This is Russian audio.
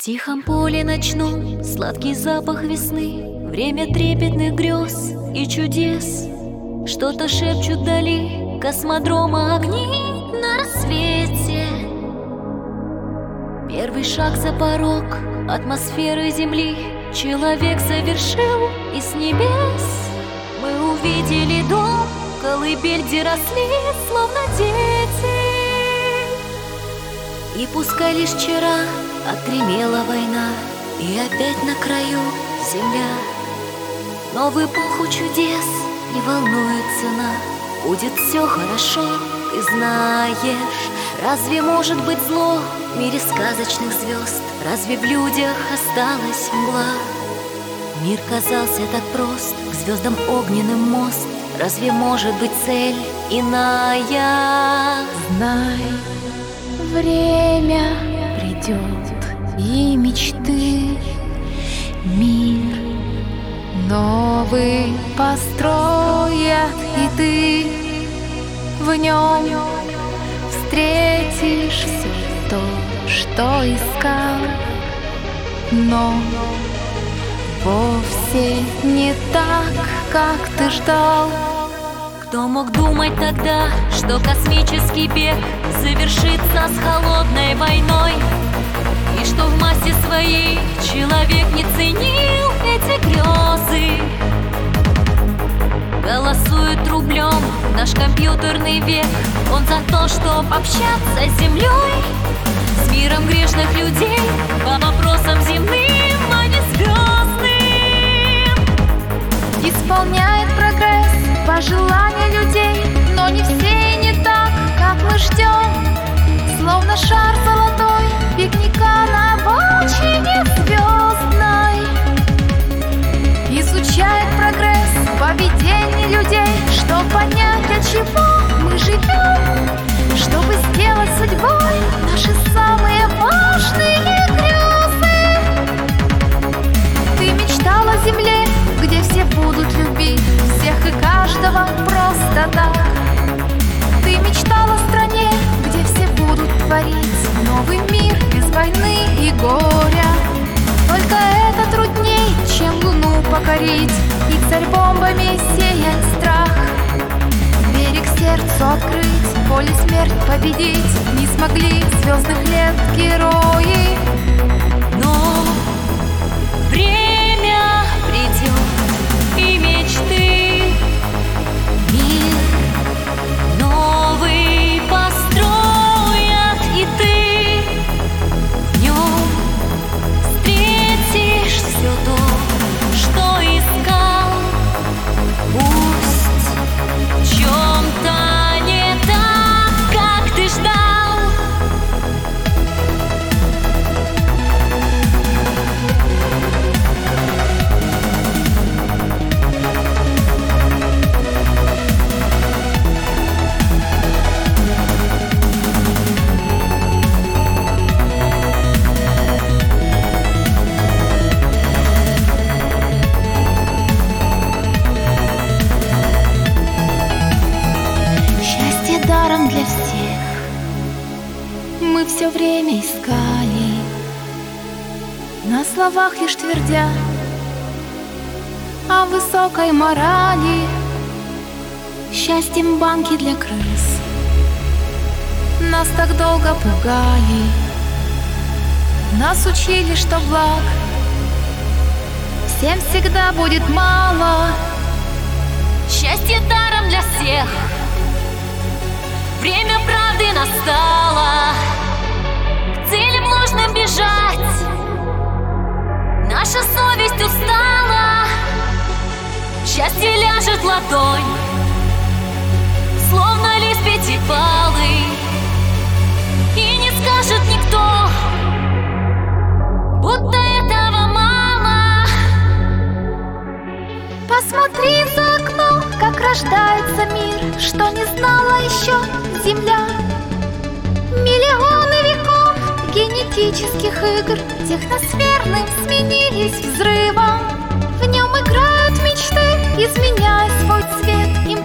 Тихом поле ночном сладкий запах весны, Время трепетных грез и чудес. Что-то шепчут дали космодрома огни на рассвете. Первый шаг за порог атмосферы Земли Человек совершил и с небес Мы увидели дом, колыбель, где росли, словно дети И пускай лишь вчера отгремела война И опять на краю земля Но в эпоху чудес не волнует цена Будет все хорошо, ты знаешь Разве может быть зло в мире сказочных звезд? Разве в людях осталась мгла? Мир казался так прост, к звездам огненным мост Разве может быть цель иная? Знай, время придет и мечты Мир новый построят и ты в нем встретишь все то, что искал, но вовсе не так, как ты ждал. Кто мог думать тогда, что космический бег завершится с холодной войной? И что в массе своей человек не ценил эти грезы? Голосует рублем наш компьютерный век Он за то, чтоб общаться с землей С миром грешных людей сердцу открыть, поле смерть победить. Не смогли звездных лет герои Мы все время искали. На словах лишь твердя О высокой морали. Счастьем банки для крыс. Нас так долго пугали. Нас учили, что благ Всем всегда будет мало Счастье ляжет ладонь Словно лист пятипалый И не скажет никто Будто этого мало Посмотри за окно, как рождается мир, что не знала еще Земля. Миллионы веков генетических игр техносферным сменились взрывом. Изменяя свой цвет, им